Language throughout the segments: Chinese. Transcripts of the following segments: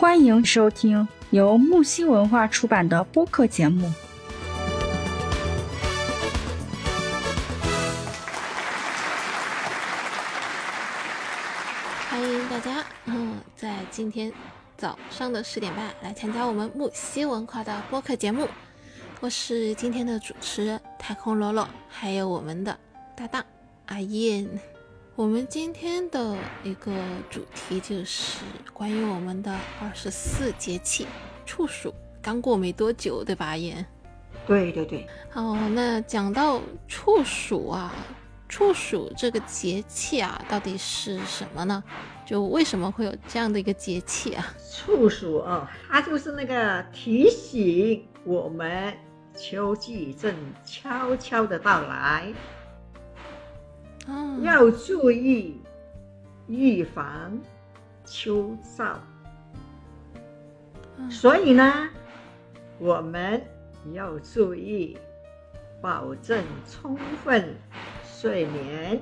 欢迎收听由木星文化出版的播客节目。欢迎大家，嗯，在今天早上的十点半来参加我们木西文化的播客节目。我是今天的主持人太空罗罗，还有我们的搭档阿燕。我们今天的一个主题就是关于我们的二十四节气处暑，刚过没多久，对吧，阿燕？对对对。哦，那讲到处暑啊，处暑这个节气啊，到底是什么呢？就为什么会有这样的一个节气啊？处暑啊，它就是那个提醒我们。秋季正悄悄的到来，要注意预防秋燥。所以呢，我们要注意保证充分睡眠，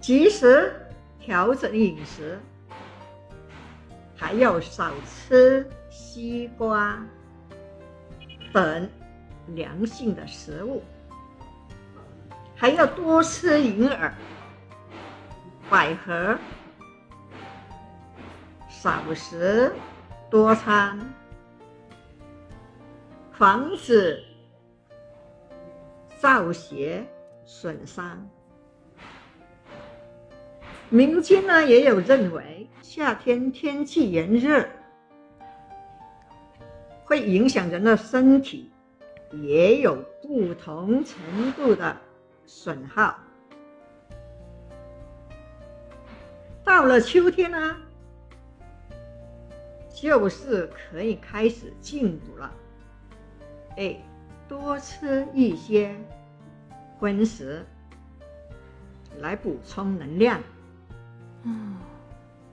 及时调整饮食，还要少吃西瓜。等凉性的食物，还要多吃银耳、百合，少食多餐，防止燥邪损伤。民间呢也有认为，夏天天气炎热。会影响人的身体，也有不同程度的损耗。到了秋天呢，就是可以开始进补了。哎，多吃一些荤食来补充能量。嗯，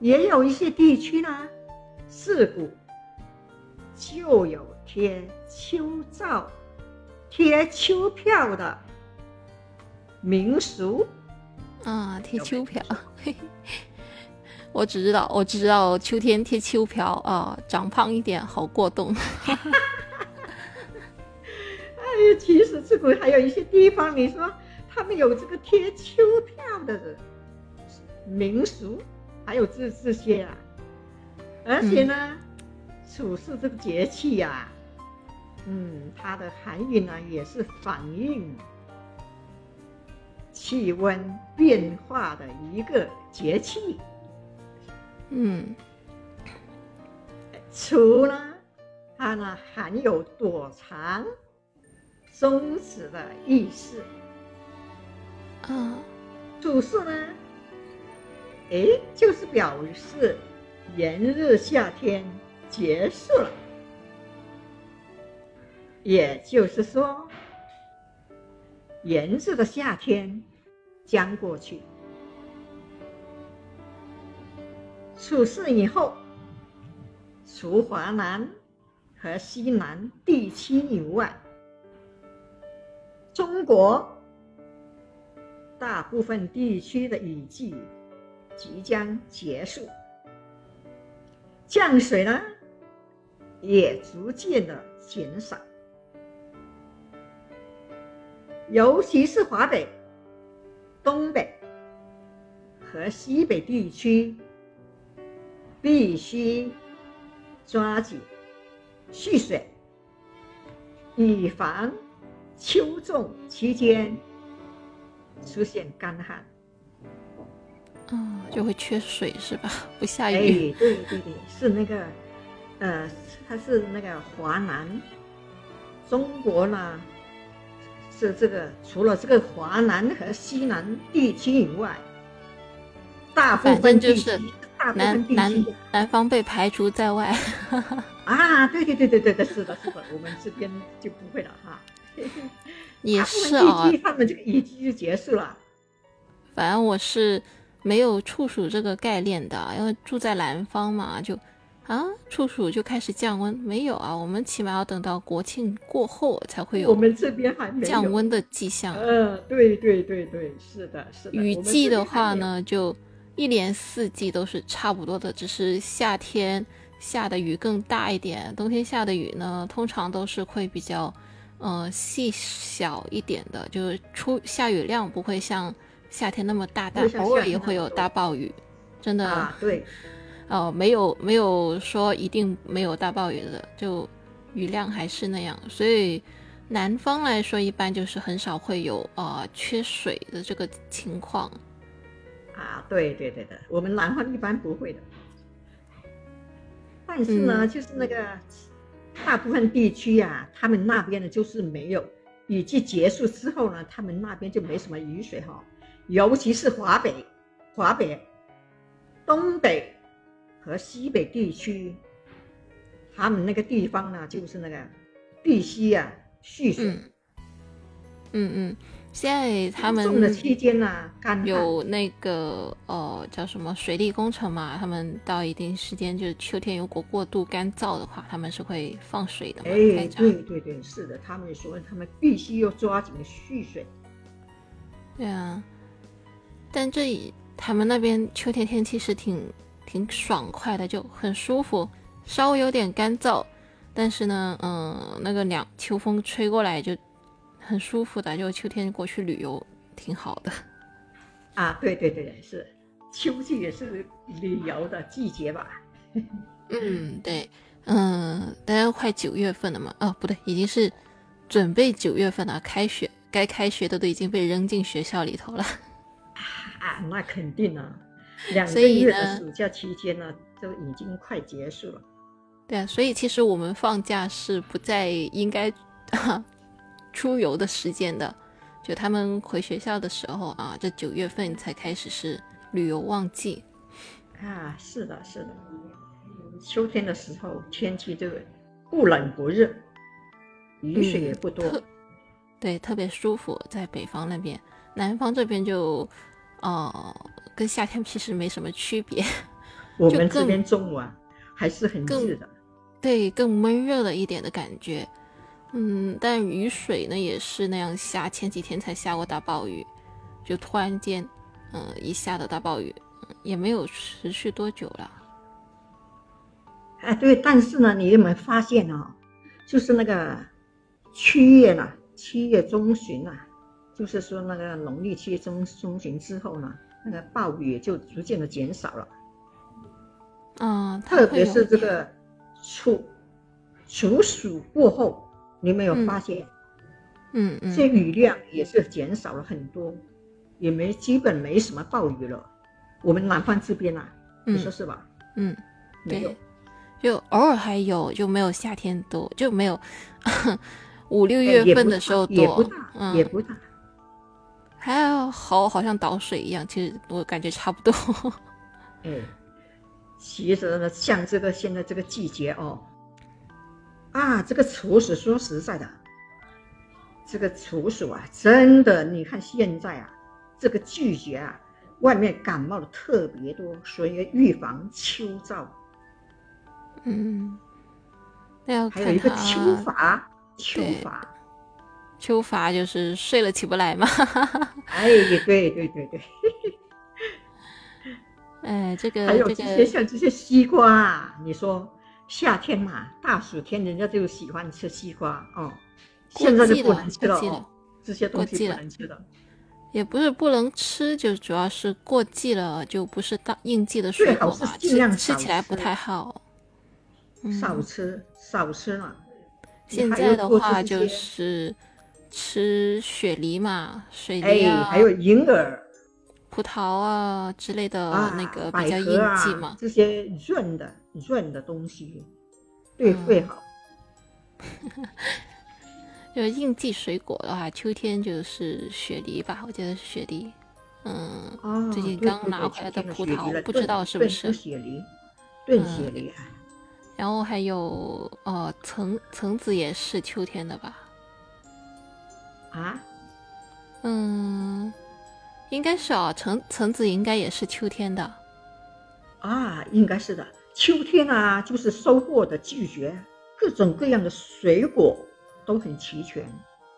也有一些地区呢，四谷。就有贴秋照、贴秋票的民俗啊，贴秋膘。我只知道，我只知道秋天贴秋膘啊，长胖一点好过冬。哎呀，其实这个还有一些地方，你说他们有这个贴秋膘的民俗，还有这这些啊，而且呢。处事这个节气呀，嗯，它的含义呢也是反映气温变化的一个节气。嗯，除了，它呢含有躲藏、终止的意思。啊，处暑呢，哎，就是表示炎热夏天。结束了，也就是说，炎热的夏天将过去。处事以后，除华南和西南地区以外，中国大部分地区的雨季即将结束，降水呢？也逐渐的减少，尤其是华北、东北和西北地区，必须抓紧蓄水，以防秋种期间出现干旱。嗯，就会缺水是吧？不下雨。哎，对对对，是那个。呃，它是那个华南，中国呢是这个除了这个华南和西南地区以外，大部分就是，南南南方被排除在外。啊，对对对对对对，是的，是的，我们这边就不会了哈。也是啊，他们这个雨季就结束了。反正我是没有处暑这个概念的，因为住在南方嘛，就。啊，处暑就开始降温？没有啊，我们起码要等到国庆过后才会有。我们这边还没降温的迹象。嗯，对对对对，是的，是的。雨季的话呢，就一年四季都是差不多的，只是夏天下的雨更大一点，冬天下的雨呢，通常都是会比较，呃，细小一点的，就是出下雨量不会像夏天那么大，但偶尔也会有大暴雨，真的啊，对，哦，没有没有说一定没有大暴雨的，就雨量还是那样，所以南方来说，一般就是很少会有呃缺水的这个情况。啊，对对对的，我们南方一般不会的，但是呢，嗯。就是那个大部分地区呀、他们那边呢就是没有雨季结束之后呢，他们那边就没什么雨水哈，尤其是华北、华北、东北和西北地区，他们那个地方呢，就是那个必须啊、蓄水。嗯。嗯嗯，现在他们种的期间呢，干有那个呃叫什么水利工程嘛，他们到一定时间，就是秋天如果过度干燥的话，他们是会放水的哎，对对对，是的，他们说他们必须要抓紧蓄水。对啊，但这里他们那边秋天天气是挺挺爽快的，就很舒服，稍微有点干燥，但是呢，嗯、那个凉秋风吹过来就很舒服的，就秋天过去旅游挺好的。啊，对对对，是秋季也是旅游的季节吧？嗯，对，嗯，大概快九月份了嘛，哦，不对，已经是准备九月份了，开学该开学的都已经被扔进学校里头了。啊，那肯定啊，两个所以月呢的暑假期间呢，都已经快结束了。对啊，所以其实我们放假是不在应该 出游的时间的，就他们回学校的时候啊，这九月份才开始是旅游旺季。啊，是的，是的，秋天的时候天气就不冷不热，雨水也不多。特对，特别舒服，在北方那边，南方这边就，呃，跟夏天其实没什么区别，我们这边中午啊，还是很热的。对，更闷热了一点的感觉。嗯，但雨水呢也是那样下，前几天才下过大暴雨，就突然间，嗯、一下的大暴雨，嗯也没有持续多久了。哎，对，但是呢，你有没有发现哦，就是那个七月呢，七月中旬啊，就是说那个农历七月中中旬之后呢，那个暴雨也就逐渐的减少了，嗯，特别是这个处处暑过后，你有没有嗯发现，嗯嗯，这雨量也是减少了很多，也没基本没什么暴雨了。我们南方这边啊，你说嗯是吧？嗯，没有，就偶尔还有，就没有夏天多，就没有 五六哎月份的时候多也不大，，嗯，也不大。还要好，好像倒水一样，其实我感觉差不多。哎，其实呢，像这个现在这个季节哦，啊，这个处暑，说实在的，这个处暑啊，真的，你看现在啊，这个季节啊，外面感冒的特别多，所以预防秋燥，嗯，还有一个秋它乏，秋对乏。秋乏就是睡了起不来嘛。哎，对对对对，哎，这个还有这这些个，像这些西瓜啊，你说夏天嘛，大暑天人家就喜欢吃西瓜哦，现在就不能吃了这些东西不过季了能吃的。也不是不能吃，就主要是过季了，就不是当应季的水果嘛，尽量吃吃少起来不太好。少嗯，吃少吃了。现在的话就是吃雪梨嘛，水梨哎，啊，还有银耳葡萄啊之类的啊，那个比较应季嘛。这些润的润的东西，对嗯肺好。就是应季水果的话，秋天就是雪梨吧，我觉得是雪梨。嗯，哦，最近刚拿回来的的葡萄不知道是不是雪梨，炖嗯雪梨啊。然后还有呃橙橙子也是秋天的吧？啊，嗯，应该是啊，橙橙子应该也是秋天的。啊，应该是的。秋天啊，就是收获的季节，各种各样的水果都很齐全，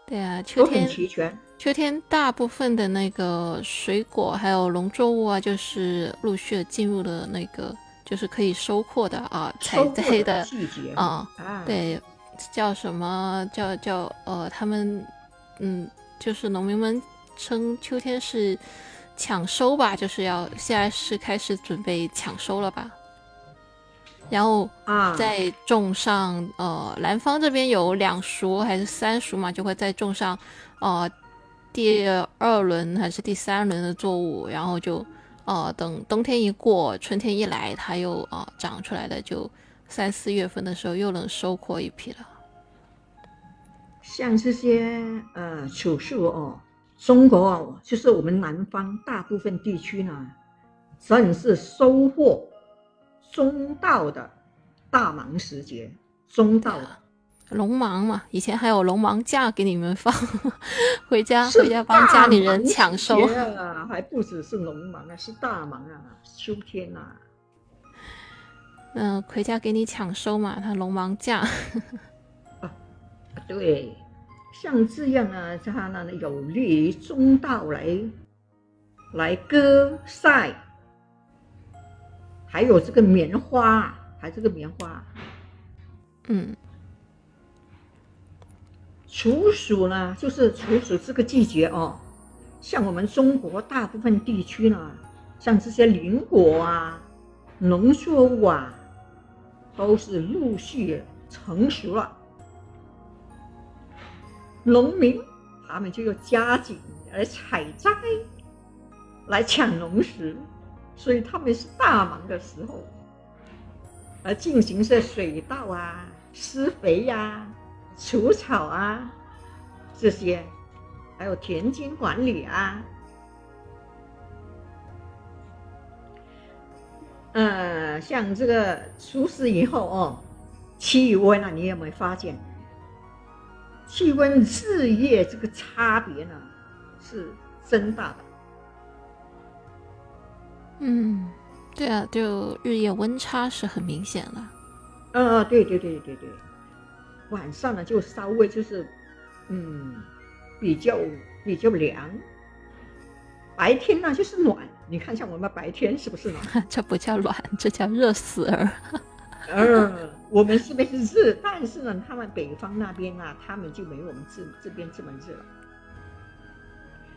对啊，秋都很天齐全。秋天大部分的那个水果还有农作物啊，就是陆续进入了那个就是可以收获的啊，采摘的季节啊，对，叫什么叫叫呃，他们嗯，就是农民们称秋天是抢收吧，就是要现在是开始准备抢收了吧。然后啊，再种上呃，南方这边有两熟还是三熟嘛，就会再种上呃第二轮还是第三轮的作物，然后就呃等冬天一过，春天一来，它又啊长出来的，就三四月份的时候又能收获一批了。像这些呃楚树哦，中国哦，就是我们南方大部分地区呢，正是收获。中道的大忙时节，中稻龙芒嘛，以前还有龙芒假给你们放，回家回家帮家里人抢收啊，还不只是龙芒啊，是大芒啊，秋天呐。嗯，回家给你抢收嘛，他龙芒架。啊，对，像这样啊，它呢有利于中稻来来割晒。还有这个棉花，还这个棉花，嗯，处暑呢，就是处暑这个季节哦。像我们中国大部分地区呢，像这些林果啊、农作物啊，都是陆续成熟了，农民他们就要加紧来采摘，来抢农时。所以他们是大忙的时候，而进行这水稻啊、施肥呀、除草啊这些，还有田间管理啊。呃，像这个出事以后哦，气温啊，你有没有发现？气温日夜这个差别呢，是增大的。嗯，对啊，就日夜温差是很明显了。嗯，对对对对对，晚上呢就稍微就是，嗯，比较比较凉。白天呢就是暖，你看像我们白天是不是暖？这不叫暖，这叫热死儿。嗯，我们这边是热，但是呢，他们北方那边啊，他们就没我们这这边这么热了。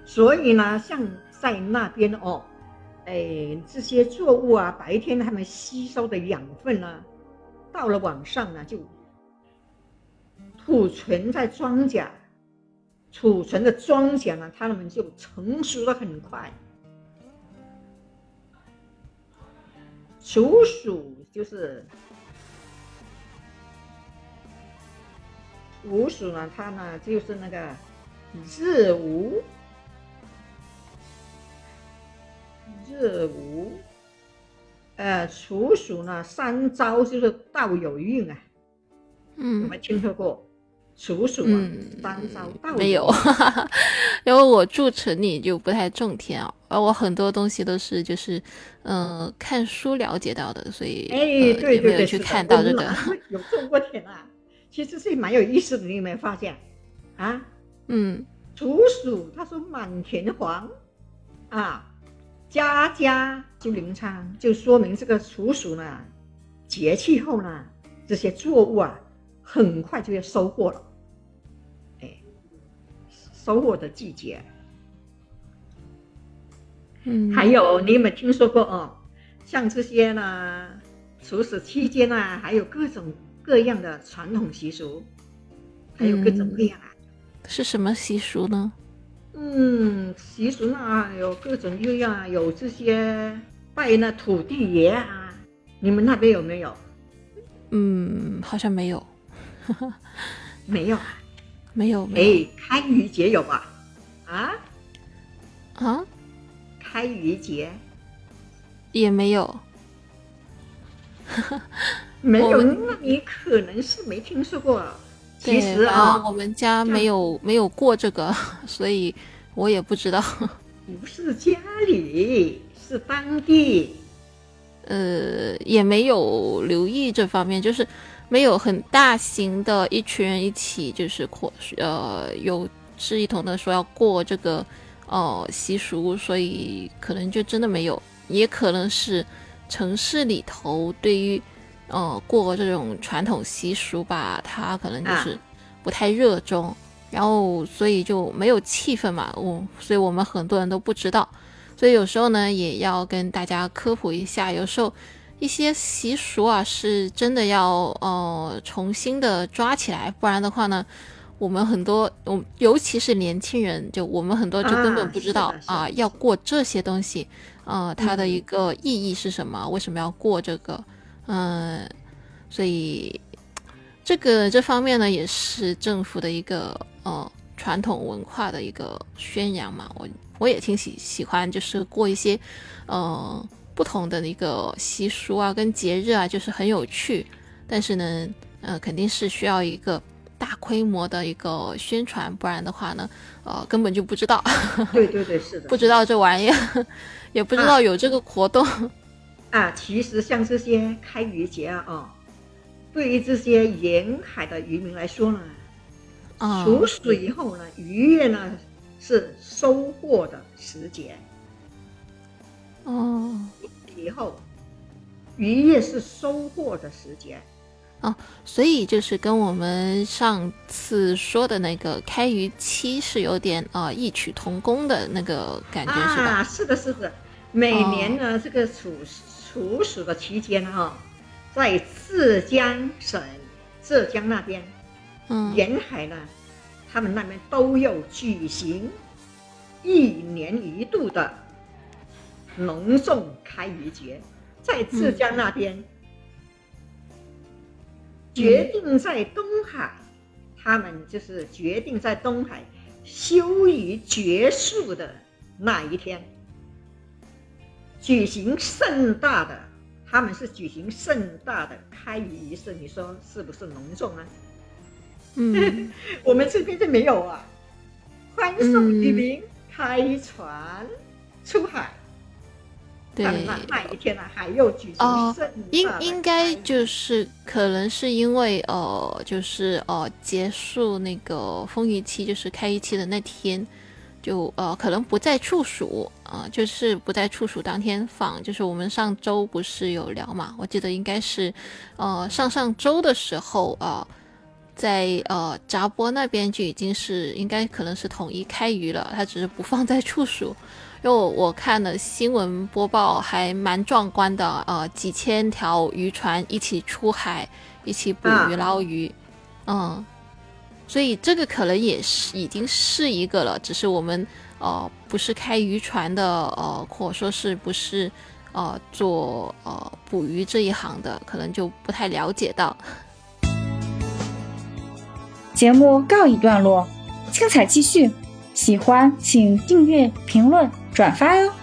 所以呢，像在那边哦。哎，这些作物啊，白天它们吸收的养分呢，到了晚上呢，就储存在庄稼，储存的庄稼呢，它们就成熟的很快。处暑就是午鼠呢，它呢就是那个日午。日午，呃，处鼠呢，三招就是道有运啊。嗯，有没有听说过？处暑啊，三朝稻没有，因为我住城里就不太种田啊，而我很多东西都是就是，嗯，看书了解到的，所以哎，对对对，去看到这个。有种过田啊，其实是蛮有意思的，你有没有发现？啊，嗯，处暑，他说满田黄，啊。家家就临仓，就说明这个处暑呢，节气后呢，这些作物啊，很快就要收获了。哎，收获的季节。嗯，还有你有没有听说过哦？像这些呢，处暑期间呢，还有各种各样的传统习俗，还有各种各样啊。是什么习俗呢？嗯，习俗啊，有各种各样，有这些拜那土地爷啊，你们那边有没有？嗯，好像没有，没有，没有。哎，开渔节有吧？啊啊，开渔节也没有，没有，那你可能是没听说过。其实啊，我们家没有没有过这个，所以我也不知道。不是家里，是当地，呃，也没有留意这方面，就是没有很大型的一群人一起，就是过呃有志一同的说要过这个哦习俗，所以可能就真的没有，也可能是城市里头对于呃过这种传统习俗吧，他可能就是不太热衷，然后所以就没有气氛嘛，我所以我们很多人都不知道，所以有时候呢也要跟大家科普一下，有时候。一些习俗啊，是真的要呃重新的抓起来，不然的话呢，我们很多，我尤其是年轻人，就我们很多就根本不知道啊，要过这些东西，啊，它的一个意义是什么？为什么要过这个？嗯，所以这个这方面呢，也是政府的一个呃传统文化的一个宣扬嘛。我我也挺喜喜欢，就是过一些，呃。不同的一个习俗啊，跟节日啊，就是很有趣。但是呢，呃，肯定是需要一个大规模的一个宣传，不然的话呢，呃，根本就不知道。对对对，是的，不知道这玩意儿，也不知道有这个活动。啊，其实像这些开渔节啊，对于这些沿海的渔民来说呢，除水以后呢，渔业呢是收获的时节。哦。以后，渔业是收获的时节，哦，所以就是跟我们上次说的那个开渔期是有点啊异曲同工的那个感觉，是吧？是的，是的。每年呢，这个处处暑的期间哈，在浙江省浙江那边，嗯，沿海呢，他们那边都有举行一年一度的。隆重开渔节，在浙江那边，决定在东海，他们就是决定在东海休渔结束的那一天，举行盛大的，他们是举行盛大的开渔仪式，你说是不是隆重啊？嗯，我们这边就没有啊，欢送渔民开船出海。对，那一天呢，还要举行盛应应该就是可能是因为呃，就是呃，结束那个风雨期，就是开渔期的那天，就呃，可能不在处暑啊，就是不在处暑当天放。就是我们上周不是有聊嘛？我记得应该是呃上上周的时候啊，在呃闸波那边就已经是应该可能是统一开渔了，它只是不放在处暑。因为我看了新闻播报还蛮壮观的，呃，几千条渔船一起出海，一起捕鱼捞鱼，嗯，所以这个可能也是已经是一个了，只是我们呃不是开渔船的，呃，或者说是不是呃做呃捕鱼这一行的，可能就不太了解到。节目告一段落，精彩继续，喜欢请订阅评论。转发哟。